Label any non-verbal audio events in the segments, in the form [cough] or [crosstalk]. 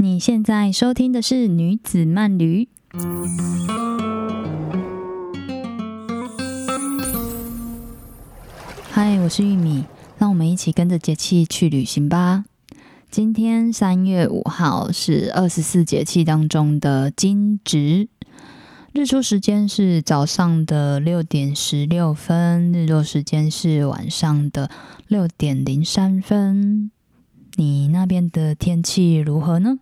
你现在收听的是女子慢旅。嗨，我是玉米，让我们一起跟着节气去旅行吧。今天三月五号是二十四节气当中的惊蛰，日出时间是早上的六点十六分，日落时间是晚上的六点零三分。你那边的天气如何呢？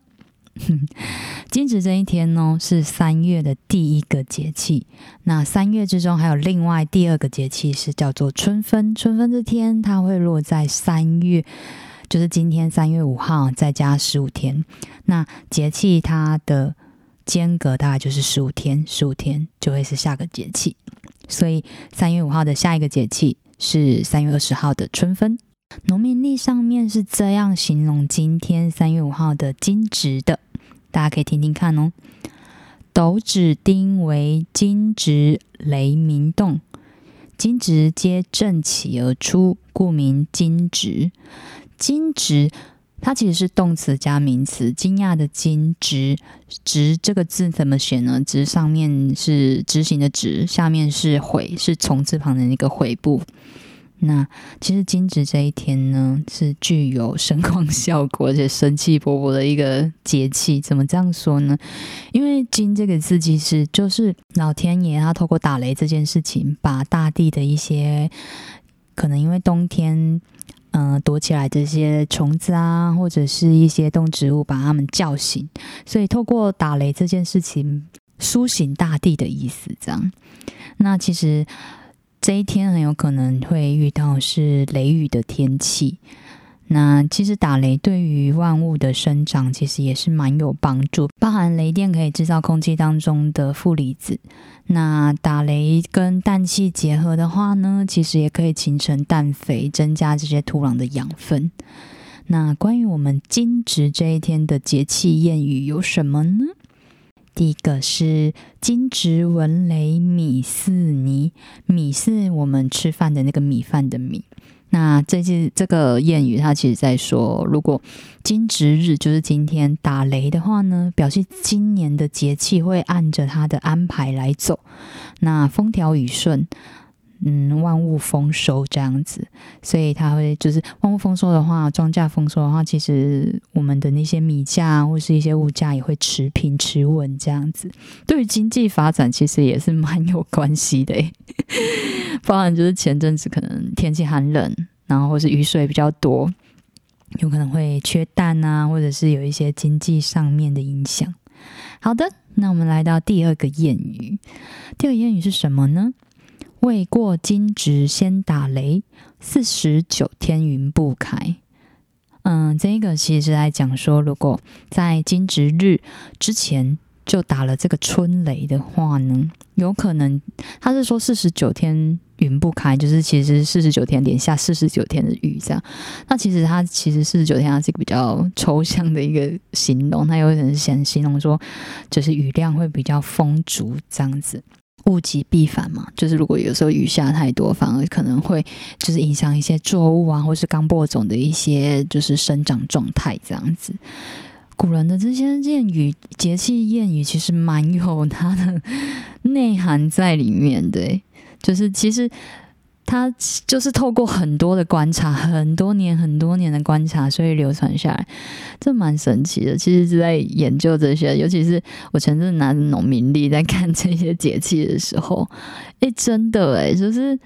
[laughs] 惊蛰这一天呢，是三月的第一个节气。那三月之中还有另外第二个节气是叫做春分。春分这天，它会落在三月，就是今天三月五号，再加十五天。那节气它的间隔大概就是十五天，十五天就会是下个节气。所以三月五号的下一个节气是三月二十号的春分。农民历上面是这样形容今天三月五号的惊蛰的。大家可以听听看哦。斗指丁为金直雷鸣动，金直皆正起而出，故名金直。金直它其实是动词加名词，惊讶的惊直。直这个字怎么写呢？直上面是执行的直，下面是悔，是从字旁的那个悔部。那其实惊蛰这一天呢，是具有神光效果而且生气勃勃的一个节气。怎么这样说呢？因为“惊”这个字其实就是老天爷他透过打雷这件事情，把大地的一些可能因为冬天嗯躲起来这些虫子啊，或者是一些动植物，把它们叫醒，所以透过打雷这件事情苏醒大地的意思。这样，那其实。这一天很有可能会遇到是雷雨的天气。那其实打雷对于万物的生长其实也是蛮有帮助，包含雷电可以制造空气当中的负离子。那打雷跟氮气结合的话呢，其实也可以形成氮肥，增加这些土壤的养分。那关于我们惊蛰这一天的节气谚语有什么呢？第一个是“金值闻雷米四泥”，米是我们吃饭的那个米饭的米。那这句这个谚语，它其实在说，如果金值日就是今天打雷的话呢，表示今年的节气会按着它的安排来走，那风调雨顺。嗯，万物丰收这样子，所以它会就是万物丰收的话，庄稼丰收的话，其实我们的那些米价或是一些物价也会持平持稳这样子。对于经济发展，其实也是蛮有关系的。[laughs] 包含就是前阵子可能天气寒冷，然后或是雨水比较多，有可能会缺蛋啊，或者是有一些经济上面的影响。好的，那我们来到第二个谚语，第二个谚语是什么呢？未过金值先打雷，四十九天云不开。嗯，这个其实是在讲说，如果在金值日之前就打了这个春雷的话呢，有可能他是说四十九天云不开，就是其实四十九天连下四十九天的雨这样。那其实它其实四十九天它是一个比较抽象的一个形容，它有点想形容说，就是雨量会比较丰足这样子。物极必反嘛，就是如果有时候雨下太多，反而可能会就是影响一些作物啊，或是刚播种的一些就是生长状态这样子。古人的这些谚语、节气谚语，其实蛮有它的 [laughs] 内涵在里面的，就是其实。他就是透过很多的观察，很多年、很多年的观察，所以流传下来，这蛮神奇的。其实是在研究这些，尤其是我前阵拿着农民历在看这些节气的时候，哎，真的哎，就是。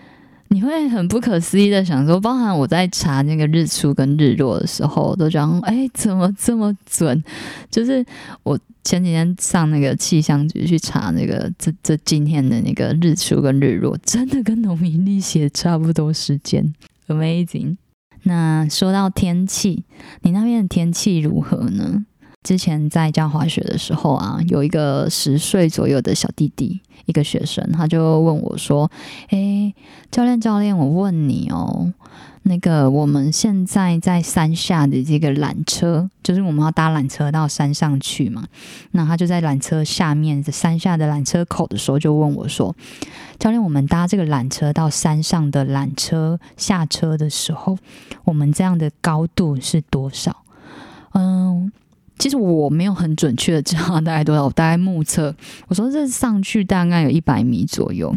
你会很不可思议的想说，包含我在查那个日出跟日落的时候，都讲哎，怎么这么准？就是我前几天上那个气象局去查那个这这今天的那个日出跟日落，真的跟农民历写差不多时间，amazing。那说到天气，你那边的天气如何呢？之前在教滑雪的时候啊，有一个十岁左右的小弟弟，一个学生，他就问我说：“诶，教练，教练，我问你哦，那个我们现在在山下的这个缆车，就是我们要搭缆车到山上去嘛？那他就在缆车下面山下的缆车口的时候，就问我说：教练，我们搭这个缆车到山上的缆车下车的时候，我们这样的高度是多少？嗯。”其实我没有很准确的知道大概多少，我 [laughs] 大概目测，我说这上去大概有一百米左右。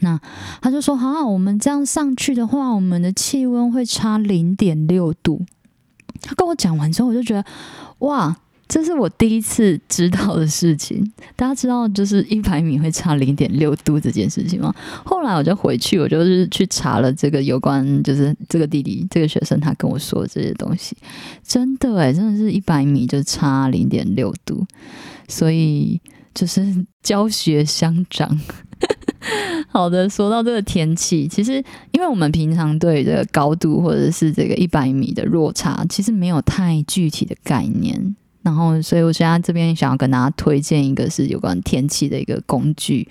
那他就说：“好，我们这样上去的话，我们的气温会差零点六度。”他跟我讲完之后，我就觉得，哇，这是我第一次知道的事情。[laughs] 大家知道就是一百米会差零点六度这件事情吗？后来我就回去，我就是去查了这个有关，就是这个弟弟这个学生他跟我说的这些东西，真的诶，真的是一百米就差零点六度，所以就是教学相长。[laughs] 好的，说到这个天气，其实因为我们平常对这个高度或者是这个一百米的落差，其实没有太具体的概念。然后，所以我现在这边想要跟大家推荐一个是有关天气的一个工具，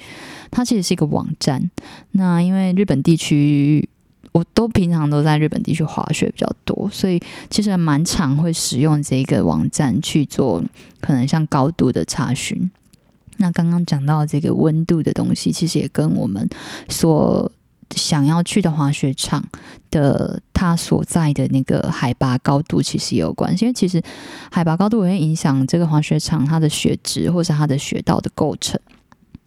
它其实是一个网站。那因为日本地区，我都平常都在日本地区滑雪比较多，所以其实蛮常会使用这个网站去做可能像高度的查询。那刚刚讲到这个温度的东西，其实也跟我们所想要去的滑雪场的它所在的那个海拔高度其实也有关系，因为其实海拔高度也会影响这个滑雪场它的雪质或是它的雪道的构成。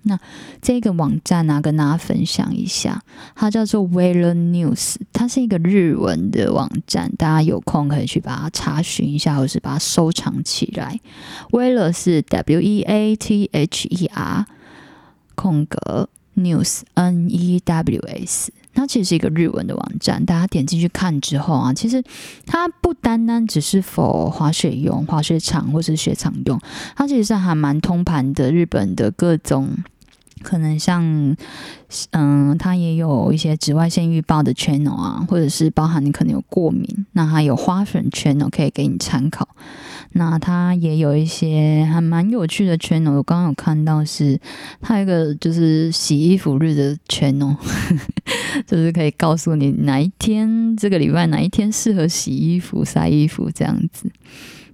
那这个网站呢，跟大家分享一下，它叫做 Weather News，它是一个日文的网站，大家有空可以去把它查询一下，或是把它收藏起来。Weather 是 W E A T H E R 空格 News N E W S，它其实是一个日文的网站，大家点进去看之后啊，其实它不单单只是否滑雪用、滑雪场或是雪场用，它其实是还蛮通盘的日本的各种。可能像，嗯，它也有一些紫外线预报的 channel 啊，或者是包含你可能有过敏，那它有花粉 channel 可以给你参考。那它也有一些还蛮有趣的 channel，我刚刚有看到是它有一个就是洗衣服日的 channel，[laughs] 就是可以告诉你哪一天这个礼拜哪一天适合洗衣服、晒衣服这样子。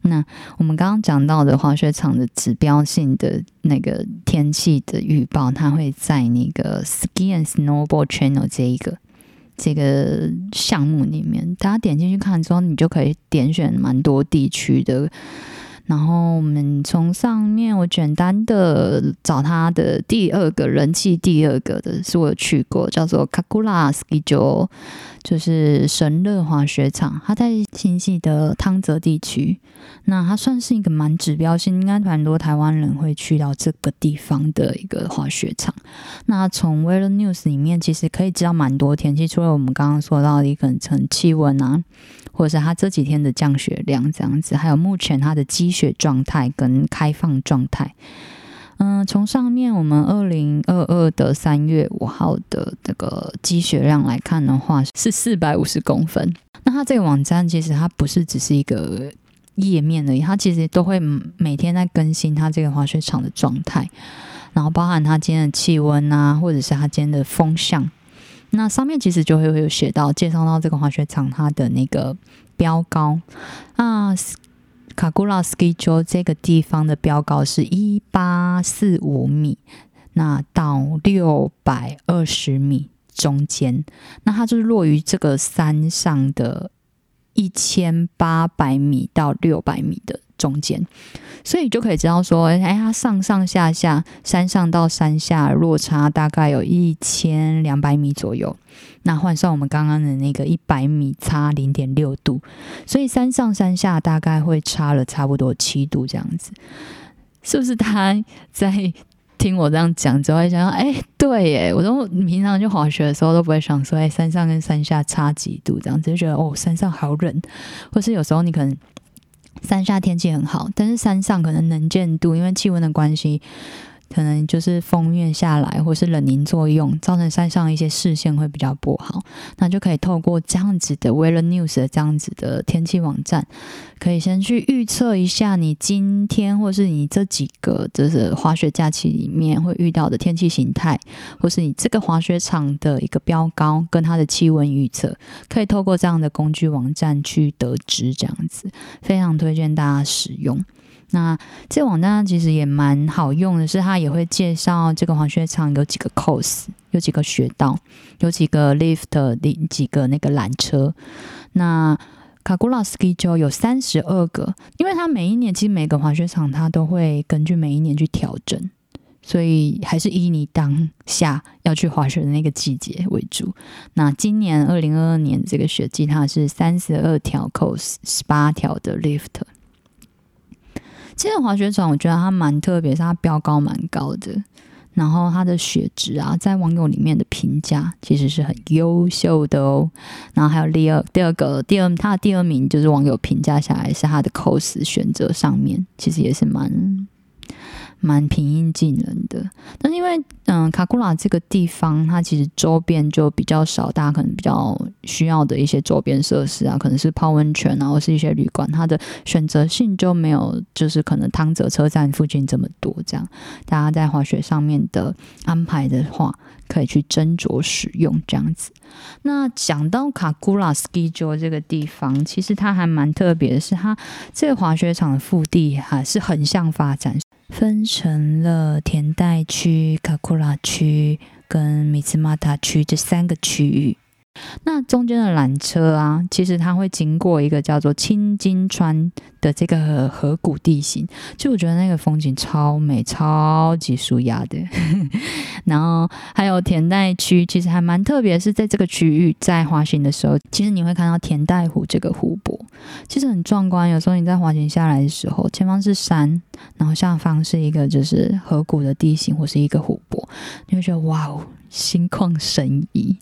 那我们刚刚讲到的滑雪场的指标性的那个天气的预报，它会在那个 Ski and Snowboard Channel 这一个这个项目里面，大家点进去看之后，你就可以点选蛮多地区的。然后我们从上面，我简单的找他的第二个人气第二个的是我有去过，叫做 Kakula Ski Jo，就是神乐滑雪场，它在新系的汤泽地区。那它算是一个蛮指标性，应该蛮多台湾人会去到这个地方的一个滑雪场。那从 Weather News 里面，其实可以知道蛮多天气，除了我们刚刚说到的一个气温啊。或者是它这几天的降雪量这样子，还有目前它的积雪状态跟开放状态。嗯，从上面我们二零二二的三月五号的这个积雪量来看的话，是四百五十公分。那它这个网站其实它不是只是一个页面而已，它其实都会每天在更新它这个滑雪场的状态，然后包含它今天的气温啊，或者是它今天的风向。那上面其实就会有写到介绍到这个滑雪场它的那个标高啊，卡古拉斯基丘这个地方的标高是一八四五米，那到六百二十米中间，那它就是落于这个山上的一千八百米到六百米的。中间，所以就可以知道说，哎，它上上下下山上到山下落差大概有一千两百米左右。那换算我们刚刚的那个一百米差零点六度，所以山上山下大概会差了差不多七度这样子。是不是他在听我这样讲之后，想想，哎，对，耶，我都平常去滑雪的时候都不会想说，哎，山上跟山下差几度这样子，就觉得哦，山上好冷，或是有时候你可能。山下天气很好，但是山上可能能见度因为气温的关系。可能就是风面下来，或是冷凝作用，造成山上一些视线会比较不好。那就可以透过这样子的 Weather News 的这样子的天气网站，可以先去预测一下你今天或是你这几个就是滑雪假期里面会遇到的天气形态，或是你这个滑雪场的一个标高跟它的气温预测，可以透过这样的工具网站去得知。这样子非常推荐大家使用。那这网站其实也蛮好用的，是它也会介绍这个滑雪场有几个 course，有几个雪道，有几个 lift，的几个那个缆车。那卡古拉 ski 就有三十二个，因为它每一年其实每个滑雪场它都会根据每一年去调整，所以还是以你当下要去滑雪的那个季节为主。那今年二零二二年这个雪季，它是三十二条 course，十八条的 lift。这个滑雪场我觉得它蛮特别，是它标高蛮高的。然后它的雪质啊，在网友里面的评价其实是很优秀的哦。然后还有第二第二个第二，它的第二名就是网友评价下来是它的 cos 选择上面，其实也是蛮。蛮平易近人的，但是因为嗯，卡库拉这个地方，它其实周边就比较少，大家可能比较需要的一些周边设施啊，可能是泡温泉啊，或是一些旅馆，它的选择性就没有，就是可能汤泽车站附近这么多。这样，大家在滑雪上面的安排的话，可以去斟酌使用这样子。那讲到卡库拉 ski j o 这个地方，其实它还蛮特别的，是它这个滑雪场的腹地还是横向发展。分成了田代区、卡库拉区跟米兹马塔区这三个区域。那中间的缆车啊，其实它会经过一个叫做青金川的这个河谷地形，就我觉得那个风景超美，超级舒压的。[laughs] 然后还有田代区，其实还蛮特别，是在这个区域在滑行的时候，其实你会看到田代湖这个湖泊，其实很壮观。有时候你在滑行下来的时候，前方是山，然后下方是一个就是河谷的地形或是一个湖泊，你会觉得哇哦。心旷神怡，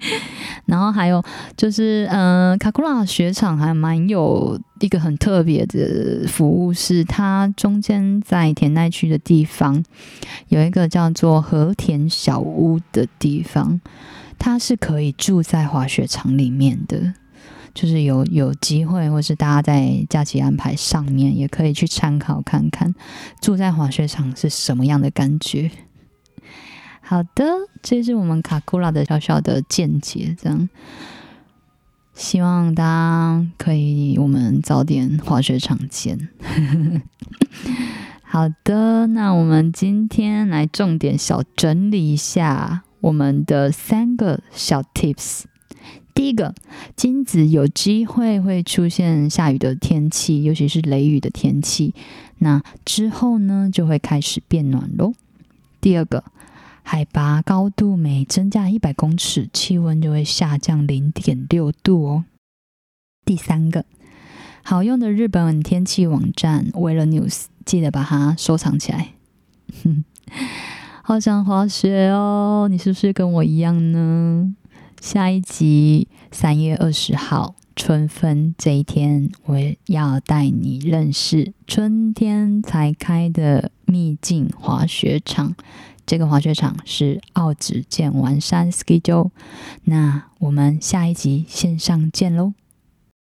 [laughs] 然后还有就是，嗯，卡库拉雪场还蛮有一个很特别的服务，是它中间在田奈区的地方有一个叫做和田小屋的地方，它是可以住在滑雪场里面的，就是有有机会，或是大家在假期安排上面也可以去参考看看，住在滑雪场是什么样的感觉。好的，这是我们卡库拉的小小的见解，这样希望大家可以我们早点滑雪场见。[laughs] 好的，那我们今天来重点小整理一下我们的三个小 tips。第一个，金子有机会会出现下雨的天气，尤其是雷雨的天气，那之后呢就会开始变暖喽。第二个。海拔高度每增加一百公尺，气温就会下降零点六度哦。第三个，好用的日本天气网站 Weather News，记得把它收藏起来。[laughs] 好想滑雪哦，你是不是跟我一样呢？下一集三月二十号春分这一天，我要带你认识春天才开的秘境滑雪场。这个滑雪场是奥子健玩山 SKI 周那我们下一集线上见喽。